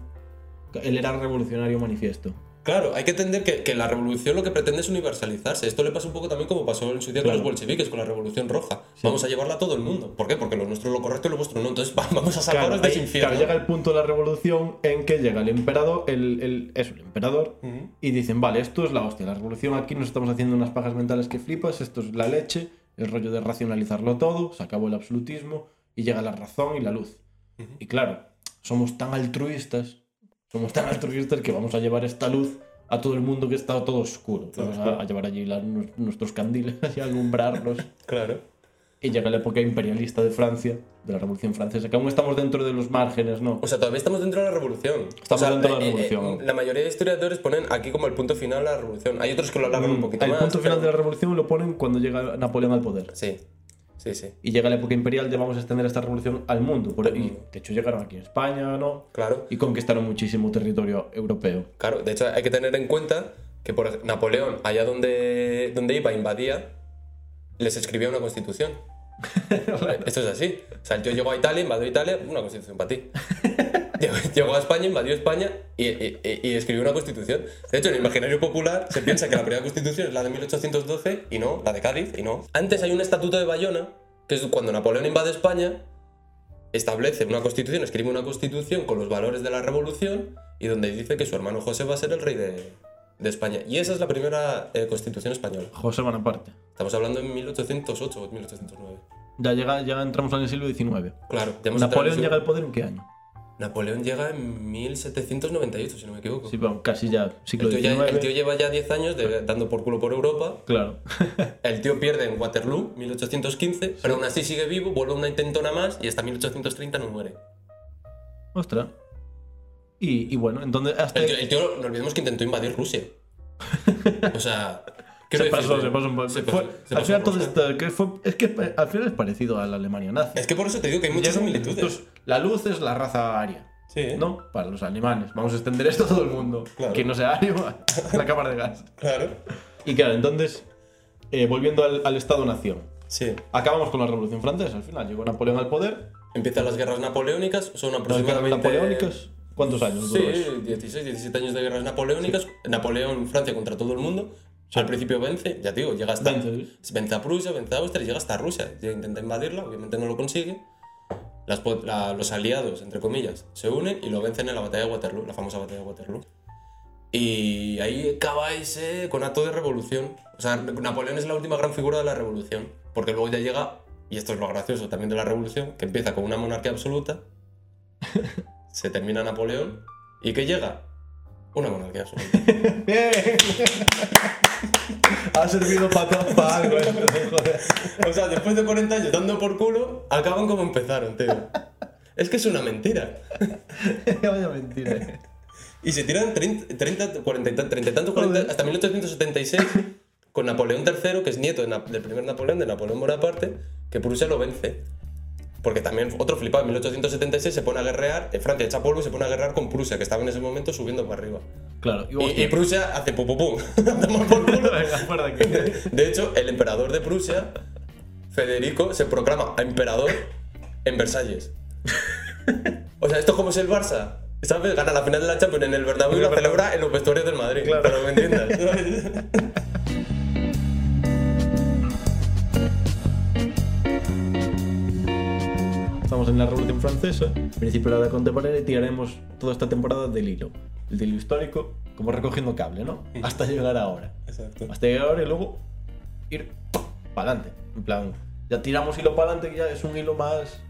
Él era revolucionario manifiesto. Claro, hay que entender que, que la revolución lo que pretende es universalizarse. Esto le pasa un poco también como pasó en su día Claro. con los bolcheviques, con la revolución roja. Vamos a llevarla a todo el mundo. ¿Por qué? Porque lo nuestro es lo correcto y lo vuestro no. Entonces va- vamos a salvaros de ese infierno. claro, llega el punto de la revolución en que llega el emperador, el, el, eso, el emperador, y dicen, vale, esto es la hostia, la revolución aquí nos estamos haciendo unas pajas mentales que flipas, esto es la leche, el rollo de racionalizarlo todo, se acabó el absolutismo y llega la razón y la luz. Y claro, somos tan altruistas, somos tan altruistas que vamos a llevar esta luz a todo el mundo que está todo oscuro. Vamos a, a llevar allí la- nu- nuestros candiles y a alumbrarlos. Claro. Y llega la época imperialista de Francia, de la Revolución Francesa, que aún estamos dentro de los márgenes, ¿no? O sea, todavía estamos dentro de la revolución. Estamos O sea, dentro de la eh, eh, revolución. la mayoría de historiadores ponen aquí como el punto final la revolución. Hay otros que lo alargan un poquito Mm, el más. punto final de pero- la revolución lo ponen cuando llega Napoleón al poder. Sí, sí, sí. Y llega la época imperial de vamos a extender esta revolución al mundo. Por, y de hecho llegaron aquí a España, ¿no? Claro. Y conquistaron muchísimo territorio europeo. Claro, de hecho hay que tener en cuenta que por Napoleón, allá donde, donde iba, invadía, les escribía una constitución. Esto es así. O sea, el tío llegó a Italia, invadió Italia, una constitución para ti. Llegó, a España, invadió España y, y- y- escribió una constitución. De hecho, en el imaginario popular se piensa que la primera constitución es la de 1812 y no, la de Cádiz y no. Antes hay un estatuto de Bayona, que es cuando Napoleón invade España, establece una constitución, escribe una constitución con los valores de la revolución y donde dice que su hermano José va a ser el rey de, de España. Y esa es la primera eh, constitución española. José Bonaparte. Estamos hablando en 1808 o 1809. Ya, llega, ya entramos en el siglo XIX. Claro, ya hemos ¿Napoleón llega al poder en qué año? Napoleón llega en 1798, si no me equivoco. Sí, casi ya siglo el, tío ya- el tío lleva ya 10 años de- dando por culo por Europa. Claro. El tío pierde en Waterloo, 1815, pero aún así sigue vivo, vuelve una intentona más y hasta 1830 no muere. Ostras. Y, y bueno, entonces hasta El tío, el tío, no olvidemos que intentó invadir Rusia. O sea, se pasó, se pasó un se Fue- pasó- al final todo esto, que fue, es que al final es parecido a la Alemania nazi. Es que por eso te digo que hay muchas similitudes. entonces, la luz es la raza aria, Sí, ¿eh? ¿no? Para los alemanes. Vamos a extender esto a todo el mundo. Claro. Que no sea ario, la cámara de gas. Claro. Y claro, entonces, eh, volviendo al, al Estado-Nación. Sí. Acabamos con la Revolución Francesa al final. Llegó Napoleón al poder. Empiezan las guerras napoleónicas, son Las guerras aproximadamente... napoleónicas. ¿Cuántos años? Sí, 16, 17 años de guerras napoleónicas. Napoleón, Francia contra todo el mundo. Al principio vence, ya te digo, llega hasta. Vence, Vence a Prusia, vence a Austria, llega hasta Rusia. Intenta invadirla, obviamente no lo consigue. Las la- los aliados, entre comillas, se unen y lo vencen en la batalla de Waterloo, la famosa batalla de Waterloo. Y ahí acaba ese conato de revolución. O sea, Napoleón es la última gran figura de la revolución. Porque luego ya llega, y esto es lo gracioso también de la revolución, que empieza con una monarquía absoluta, se termina Napoleón, y que llega una monarquía absoluta. ¡Bien! ha servido para algo esto, joder. O sea, después de 40 años dando por culo, acaban como empezaron, tío. Es que es una mentira. Vaya mentira. Y se tiran 30, 30 40, y tan- 30 y tantos, 40, Joder. hasta 1876, con Napoleón III, que es nieto de del primer Napoleón, de Napoleón Bonaparte, que Prusia lo vence. Porque también otro flipado, en 1876 se pone a guerrear, en Francia echa polvo y se pone a guerrear con Prusia, que estaba en ese momento subiendo para arriba. Claro, y, Y, y Prusia hace pum pum pum. de hecho, el emperador de Prusia, Federico, se proclama emperador en Versalles. O sea, esto es como si el Barça, ¿sabes? Gana la final de la Champions en el Bernabéu y la celebra en los vestuarios del Madrid. Claro. Pero me entiendas. Estamos en la Revolución Francesa, principio de la contemporánea, y tiraremos toda esta temporada del hilo. El hilo histórico, como recogiendo cable, ¿no? Hasta llegar ahora. Exacto. Hasta llegar ahora y luego ir para adelante. En plan, ya tiramos hilo para adelante, ya es un hilo más.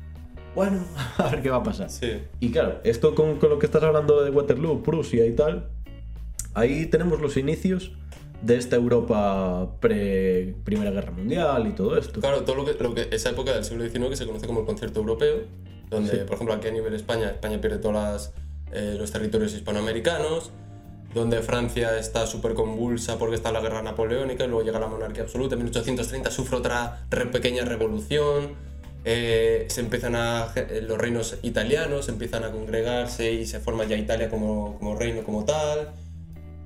Bueno, a ver qué va a pasar. Sí. Y claro, esto con, con lo que estás hablando de Waterloo, Prusia y tal, ahí tenemos los inicios de esta Europa pre-Primera Guerra Mundial y todo esto. Claro, todo lo que, lo que esa época del siglo XIX que se conoce como el concierto europeo, donde, por ejemplo, aquí a nivel España, España pierde todos eh, los territorios hispanoamericanos, donde Francia está súper convulsa porque está la guerra napoleónica, y luego llega la monarquía absoluta, en 1830 sufre otra re- pequeña revolución, eh, se empiezan a, eh, los reinos italianos empiezan a congregarse y se forma ya Italia como, como reino como tal,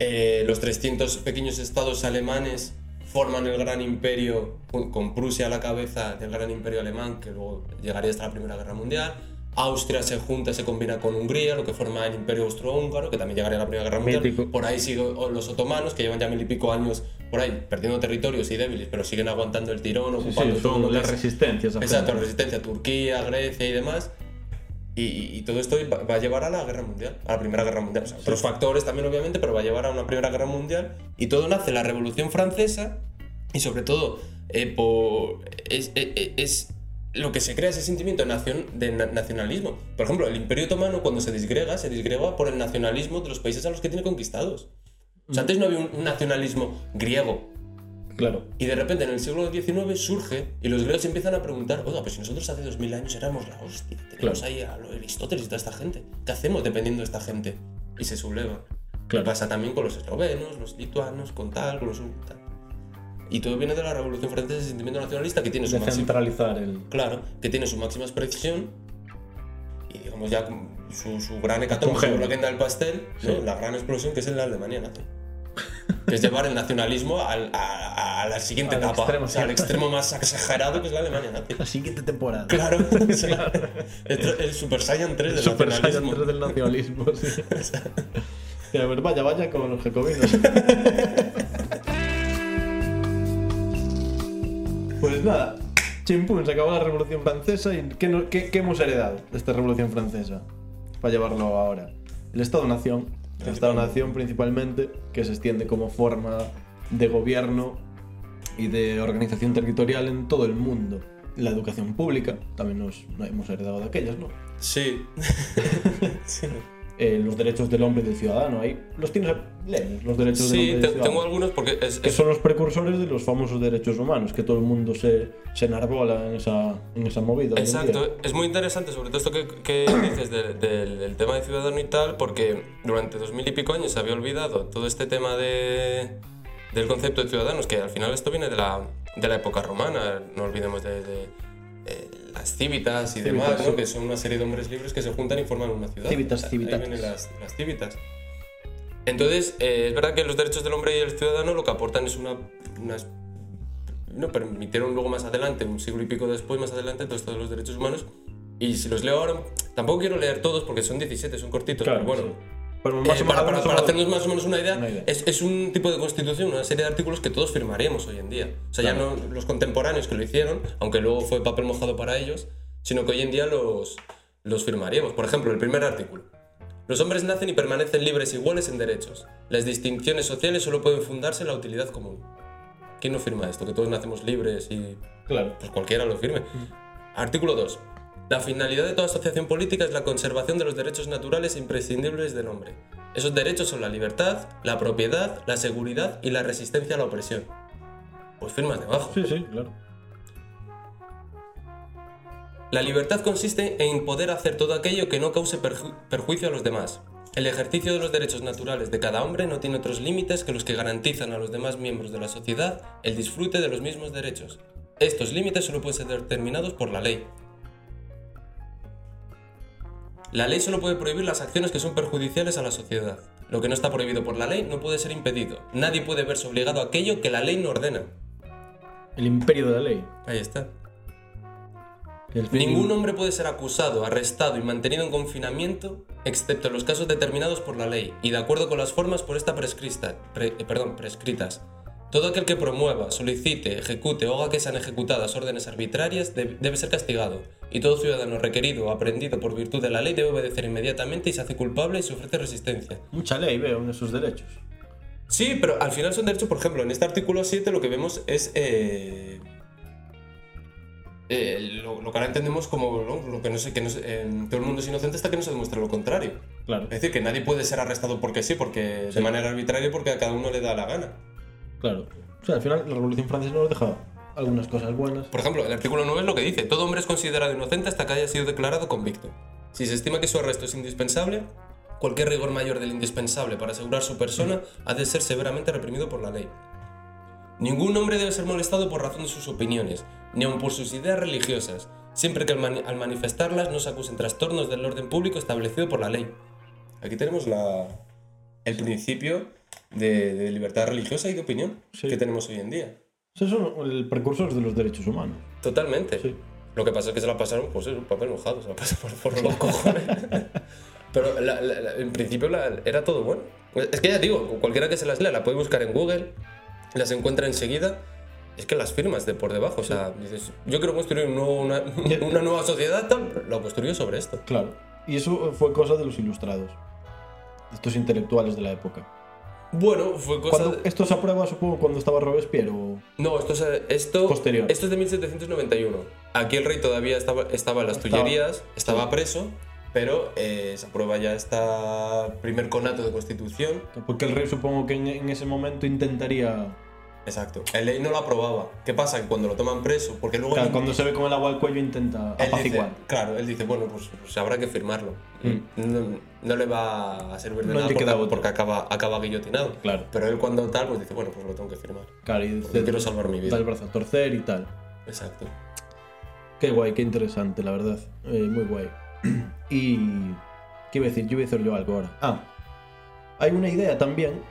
eh, los 300 pequeños estados alemanes forman el gran imperio con, Prusia a la cabeza del gran imperio alemán que luego llegaría hasta la Primera Guerra Mundial. Austria se junta, se combina con Hungría, lo que forma el imperio austrohúngaro, que también llegaría a la Primera Guerra Mundial. Mítico. Por ahí siguen los otomanos, que llevan ya mil y pico años por ahí, perdiendo territorios y débiles, pero siguen aguantando el tirón, Sí, ocupando sí, todo son que las es- resistencias. Exacto, resistencia Turquía, Grecia y demás. Y, y- y todo esto va, a llevar a la guerra mundial, a la primera guerra mundial. O sea, otros factores también, obviamente, pero va a llevar a una primera guerra mundial. Y todo nace en la Revolución Francesa y, sobre todo, eh, por- es, es- es lo que se crea ese sentimiento de, nación, de na- nacionalismo. Por ejemplo, el Imperio Otomano, cuando se disgrega, se disgrega por el nacionalismo de los países a los que tiene conquistados. O sea, antes no había un nacionalismo griego, Claro. y de repente en el siglo XIX surge y los griegos empiezan a preguntar, oiga, pues si nosotros hace 2000 años éramos la hostia, tenemos Claro. ahí a Aristóteles y toda esta gente, ¿qué hacemos dependiendo de esta gente? Y se subleva. Claro. Pasa también con los eslovenos, los lituanos, con tal, con los tal. Y todo viene de la Revolución Francesa, ese sentimiento nacionalista que tiene su De máxima, centralizar el. claro, que tiene su máxima expresión y digamos ya su, su gran hecatombe, la del pastel, ¿no? Sí. la gran explosión que es en la Alemania nazi. que es llevar el nacionalismo al- a, a la siguiente Al etapa, extremo, o sea, al extremo más exagerado que es la Alemania nazi. La siguiente temporada. Claro, o sea, el, el Super Saiyan 3 del Super Saiyan nacionalismo. 3 del nacionalismo, sí. Y a ver, vaya, vaya con los jacobinos. pues nada, chimpún, se acabó la Revolución Francesa y ¿qué, no- qué- qué hemos heredado de esta Revolución Francesa? Para llevarlo ahora. El Estado-Nación. Estado-Nación principalmente, que se extiende como forma de gobierno y de organización territorial en todo el mundo. La educación pública, también nos no hemos heredado de aquellas, ¿no? Sí. sí. Eh, los derechos del hombre y del ciudadano. Ahí los tienes, lees los derechos del Sí, hombre y del te- tengo algunos porque es, que es- son los precursores de los famosos derechos humanos, que todo el mundo se, se enarbola en esa, en esa movida. Exacto, es muy interesante sobre todo esto que, que dices de- del- del tema de ciudadano y tal, porque durante dos mil y pico años se había olvidado todo este tema de, del concepto de ciudadanos, que al final esto viene de la, de la época romana, no olvidemos de, de, eh, las civitas y Civitas, demás, ¿no? que son una serie de hombres libres que se juntan y forman una ciudad. Civitas, vienen las, las civitas. Entonces, eh, es verdad que los derechos del hombre y el ciudadano lo que aportan es una, no, permitieron luego más adelante, un siglo y pico después, más adelante, todo esto de los derechos humanos. Y si los leo ahora, tampoco quiero leer todos porque son 17, son cortitos, Claro, pero bueno. sí. Eh, más o para, para- para hacernos más o menos una idea, Una idea. Es, es un tipo de constitución, una serie de artículos que todos firmaríamos hoy en día. O sea, ya no los contemporáneos que lo hicieron, aunque luego fue papel mojado para ellos, sino que hoy en día los, los firmaríamos. Por ejemplo, el primer artículo. Los hombres nacen y permanecen libres e iguales en derechos. Las distinciones sociales solo pueden fundarse en la utilidad común. ¿Quién no firma esto? Que todos nacemos libres y Claro. pues cualquiera lo firme. Artículo 2. La finalidad de toda asociación política es la conservación de los derechos naturales imprescindibles del hombre. Esos derechos son la libertad, la propiedad, la seguridad y la resistencia a la opresión. Pues firmas debajo. Sí, sí, claro. La libertad consiste en poder hacer todo aquello que no cause perju- perjuicio a los demás. El ejercicio de los derechos naturales de cada hombre no tiene otros límites que los que garantizan a los demás miembros de la sociedad el disfrute de los mismos derechos. Estos límites solo pueden ser determinados por la ley. La ley solo puede prohibir las acciones que son perjudiciales a la sociedad. Lo que no está prohibido por la ley no puede ser impedido. Nadie puede verse obligado a aquello que la ley no ordena. El imperio de la ley. Ahí está. El Ningún hombre puede ser acusado, arrestado y mantenido en confinamiento, excepto en los casos determinados por la ley y de acuerdo con las formas por esta prescrita, pre- eh, perdón, prescritas. Todo aquel que promueva, solicite, ejecute o haga que sean ejecutadas órdenes arbitrarias de- debe ser castigado, y todo ciudadano requerido o aprendido por virtud de la ley debe obedecer inmediatamente y se hace culpable y se ofrece resistencia. Mucha ley veo en esos derechos. Sí, pero al final son derechos, por ejemplo, en este artículo 7 lo que vemos es eh, eh, lo, lo que ahora entendemos como ¿no? lo que no sé, que no eh, todo el mundo es inocente hasta que no se demuestre lo contrario. Claro. Es decir, que nadie puede ser arrestado porque sí, porque Sí. de manera arbitraria, porque a cada uno le da la gana. Claro. O sea, al final la Revolución Francesa nos deja algunas cosas buenas. Por ejemplo, el artículo 9 es lo que dice, todo hombre es considerado inocente hasta que haya sido declarado convicto. Si se estima que su arresto es indispensable, cualquier rigor mayor del indispensable para asegurar su persona ha de ser severamente reprimido por la ley. Ningún hombre debe ser molestado por razón de sus opiniones, ni aun por sus ideas religiosas, siempre que al, mani- al manifestarlas no se acusen trastornos del orden público establecido por la ley. Aquí tenemos el principio de, de libertad religiosa y de opinión Sí. que tenemos hoy en día. Son el precursor de los derechos humanos. Totalmente. Sí. Lo que pasa es que se la pasaron, pues es un papel mojado, se la pasaron por, por los cojones. Pero la- la- la- en principio era todo bueno. Es que ya digo, cualquiera que se las lea, la puede buscar en Google, las encuentra enseguida. Es que las firmas de por debajo, o sea, dices, yo quiero construir un nuevo- una, una nueva sociedad, tal, lo construyo sobre esto. Claro. Y eso fue cosa de los ilustrados. De estos intelectuales de la época. Bueno, fue cosa. De- esto se aprueba, supongo, cuando estaba Robespierre o... No, esto es, esto, Posterior. esto es de 1791. Aquí el rey todavía estaba, estaba en las Estaba- Tullerías, estaba sí. preso, pero eh, se aprueba ya esta primer conato de constitución. Porque el rey supongo que en, en ese momento intentaría... Exacto. El ley no lo aprobaba. ¿Qué pasa? Que cuando lo toman preso, porque luego... Claro, cuando se ve con el agua al cuello intenta él dice, claro, él dice, bueno, pues, pues habrá que firmarlo. No, no le va a servir de No nada porque, queda porque acaba, acaba guillotinado. Claro. Pero él cuando tal, pues dice, bueno, pues lo tengo que firmar. Claro, y Porque quiero salvar mi da vida. el brazo a torcer y tal. Exacto. Qué guay, qué interesante, la verdad. Eh, muy guay. y... ¿Qué iba a decir? Yo iba a decir yo algo ahora. Ah, hay una idea también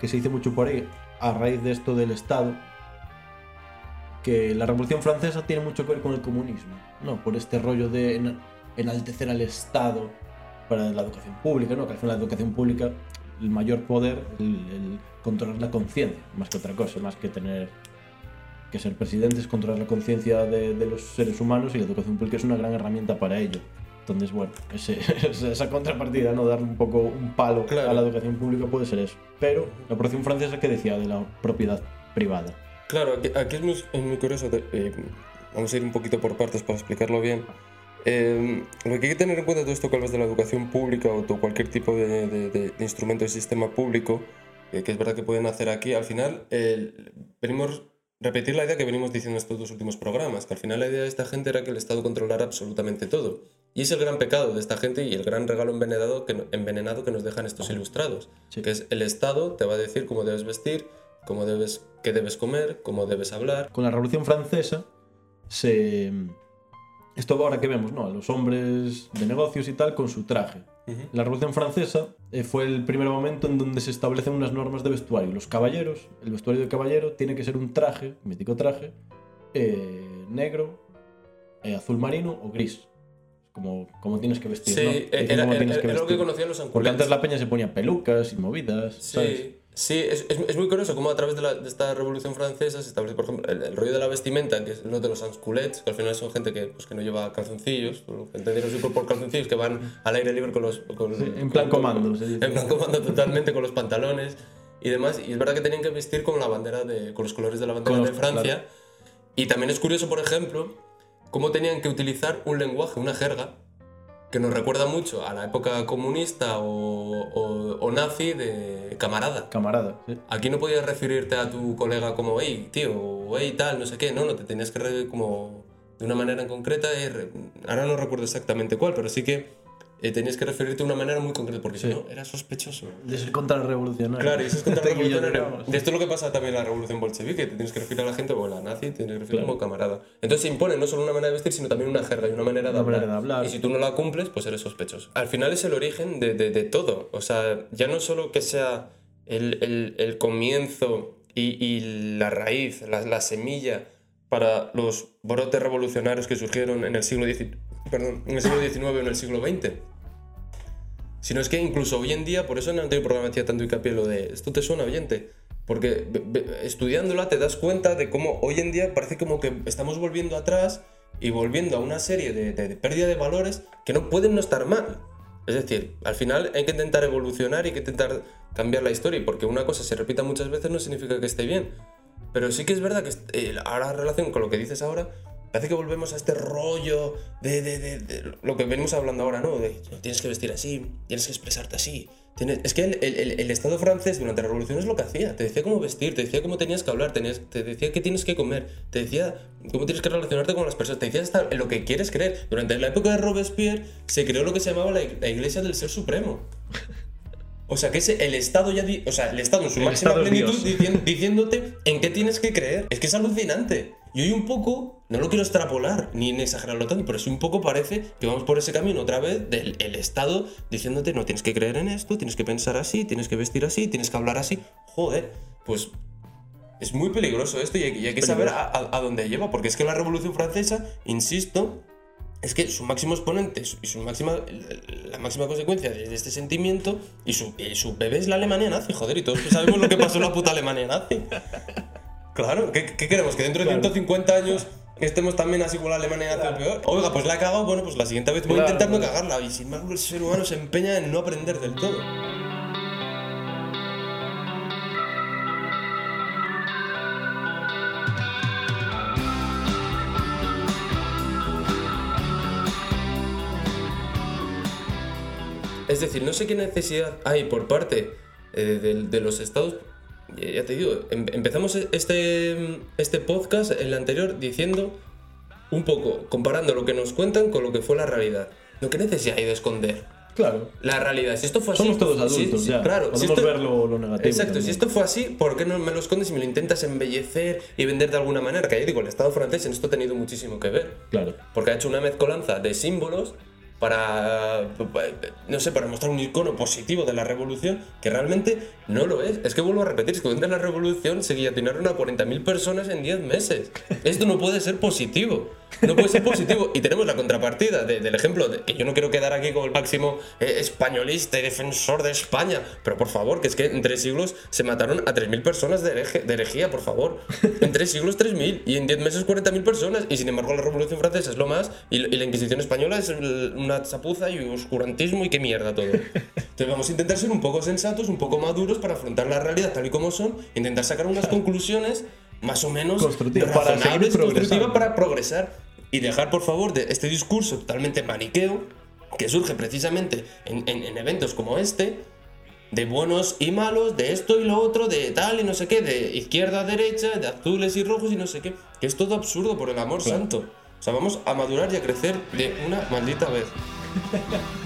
que se dice mucho por ahí a raíz de esto del Estado que la Revolución Francesa tiene mucho que ver con el comunismo, ¿no? Por este rollo de en- enaltecer al Estado para la educación pública, ¿no? Que al la educación pública, el mayor poder, el, controlar la conciencia, más que otra cosa, más que tener que ser presidente es controlar la conciencia de los seres humanos y la educación pública es una gran herramienta para ello. Entonces, bueno, ese- esa contrapartida, ¿no? Darle un poco un palo Claro. a la educación pública puede ser eso. Pero la Revolución Francesa, ¿qué decía de la propiedad privada? Claro, aquí, aquí es, muy, es muy curioso. de- eh, vamos a ir un poquito por partes para explicarlo bien. Eh, lo que hay que tener en cuenta todo esto que hablas de la educación pública o cualquier tipo de, de- de- instrumento de sistema público, eh, que es verdad que pueden hacer aquí, al final venimos repetir la idea que venimos diciendo en estos dos últimos programas, que al final la idea de esta gente era que el Estado controlara absolutamente todo. Y es el gran pecado de esta gente y el gran regalo envenenado que, no- envenenado que nos dejan estos ilustrados, Sí. que es el Estado te va a decir cómo debes vestir, cómo debes, qué debes comer, cómo debes hablar. Con la Revolución Francesa se... Esto ahora que vemos, ¿no? A los hombres de negocios y tal con su traje. La Revolución Francesa eh, fue el primer momento en donde se establecen unas normas de vestuario. Los caballeros, el vestuario de caballero tiene que ser un traje, mítico traje, eh, negro, eh, azul marino o gris. Como, como tienes que vestir, Sí, ¿no? eh, era, era- tienes era lo que vestir. conocían los Porque antes la peña se ponía pelucas y movidas, ¿sabes? Sí, sí es, es, es muy curioso cómo a través de, la- de esta revolución francesa se establece, por ejemplo, el, el rollo de la vestimenta, que es lo de los ansculets, que al final son gente que, pues, que no lleva calzoncillos, que entendieron siempre por calzoncillos, que van al aire libre con los... Con, Sí, en plan con- comando, con- se dice. En plan comando totalmente, con los pantalones y demás. Y es verdad que tenían que vestir con la bandera de, con los colores de la bandera Con de los- Francia. Y también es curioso, por ejemplo, cómo tenían que utilizar un lenguaje, una jerga, que nos recuerda mucho a la época comunista o, o- o nazi de camarada. Camarada, sí. Aquí no podías referirte a tu colega como, hey, tío, o hey, tal, no sé qué. No, no, te tenías que re- como de una manera en concreta. eh, ahora no recuerdo exactamente cuál, pero sí que eh, tenías que referirte de una manera muy concreta, porque si Sí. no, era sospechoso. De ser contrarrevolucionario. Claro, y eso es contrarrevolucionario. Y esto es lo que pasa también en la revolución bolchevique. Te tienes que referir a la gente o a la nazi, te tienes que referir Claro. como camarada. Entonces se impone no solo una manera de vestir, sino también una jerga y una manera de, Una hablar. manera de hablar. Y si tú no la cumples, pues eres sospechoso. Al final es el origen de, de- de todo. O sea, ya no solo que sea el, el- el comienzo y, y la raíz, la, la semilla para los brotes revolucionarios que surgieron en el siglo XIX, perdón, en el siglo XIX o en el siglo XX. Sino es que incluso hoy en día, por eso en el anterior programa hacía tanto hincapié lo de esto te suena oyente. Porque estudiándola te das cuenta de cómo hoy en día parece como que estamos volviendo atrás y volviendo a una serie de, pérdida de valores que no pueden no estar mal. Es decir, al final hay que intentar evolucionar y hay que intentar cambiar la historia. Porque una cosa se repita muchas veces no significa que esté bien. Pero sí que es verdad que eh, ahora en relación con lo que dices ahora, parece que volvemos a este rollo de, de- de- de lo que venimos hablando ahora, ¿no? De tienes que vestir así, tienes que expresarte así. tienes- Es que el, el- Estado francés durante la Revolución es lo que hacía. Te decía cómo vestir, te decía cómo tenías que hablar, tenías- te decía qué tienes que comer, te decía cómo tienes que relacionarte con las personas, te decía hasta lo que quieres creer. Durante la época de Robespierre se creó lo que se llamaba la, la Iglesia del Ser Supremo. O sea, que es el Estado ya. di- o sea, el Estado en su El máxima plenitud diciéndote en qué tienes que creer. Es que es alucinante. Y hoy un poco, no lo quiero extrapolar ni exagerarlo tanto, pero sí un poco parece que vamos por ese camino otra vez del el Estado diciéndote no tienes que creer en esto, tienes que pensar así, tienes que vestir así, tienes que hablar así. Joder, pues es muy peligroso esto y hay, y hay que saber a, a- a dónde lleva, porque es que la Revolución Francesa, insisto, es que su máximo exponente y su máxima, la máxima consecuencia de, de este sentimiento y su, y su bebé es la Alemania nazi, joder, y todos sabemos lo que pasó en la puta Alemania nazi. Claro, ¿qué, qué queremos? ¿Que dentro de Claro. 150 años estemos también así con la Alemania nazi o peor? Oiga, pues la he cagado, bueno, pues la siguiente vez voy Claro. no cagarla. Y sin embargo, el ser humano se empeña en no aprender del todo. Es decir, no sé qué necesidad hay por parte eh, de, de los estados. Ya te digo, em- empezamos este, este podcast, el anterior, diciendo un poco, comparando lo que nos cuentan con lo que fue la realidad. No, ¿qué necesidad hay de esconder? Claro. La realidad, si esto fue así. Somos todos sí, adultos ya. Claro, Podemos si esto- ver lo, lo negativo. Exacto, si esto fue así, ¿por qué no me lo escondes y me lo intentas embellecer y vender de alguna manera? Que ya digo, el Estado francés en esto ha tenido muchísimo que ver. Claro. Porque ha hecho una mezcolanza de símbolos para, no sé, para mostrar un icono positivo de la revolución que realmente no lo es. Es que vuelvo a repetir, es que durante la revolución se guillotinaron a 40.000 personas en 10 meses. Esto no puede ser positivo. No puede ser positivo. Y tenemos la contrapartida de- del ejemplo, de, que yo no quiero quedar aquí como el máximo eh, españolista y defensor de España, pero por favor, que es que en tres siglos se mataron a 3.000 personas de, hereje- herejía, por favor. En tres siglos 3.000 y en 10 meses 40.000 personas. Y sin embargo la Revolución Francesa es lo más y, y la Inquisición Española es el- una chapuza y oscurantismo y qué mierda todo. Entonces vamos a intentar ser un poco sensatos, un poco maduros para afrontar la realidad tal y como son, intentar sacar unas conclusiones más o menos Constructivas, para progresando. para progresar y dejar por favor de este discurso totalmente maniqueo que surge precisamente en, en- en eventos como este de buenos y malos, de esto y lo otro, de tal y no sé qué, de izquierda a derecha, de azules y rojos y no sé qué, que es todo absurdo por el amor santo. O sea, vamos a madurar y a crecer de una maldita vez.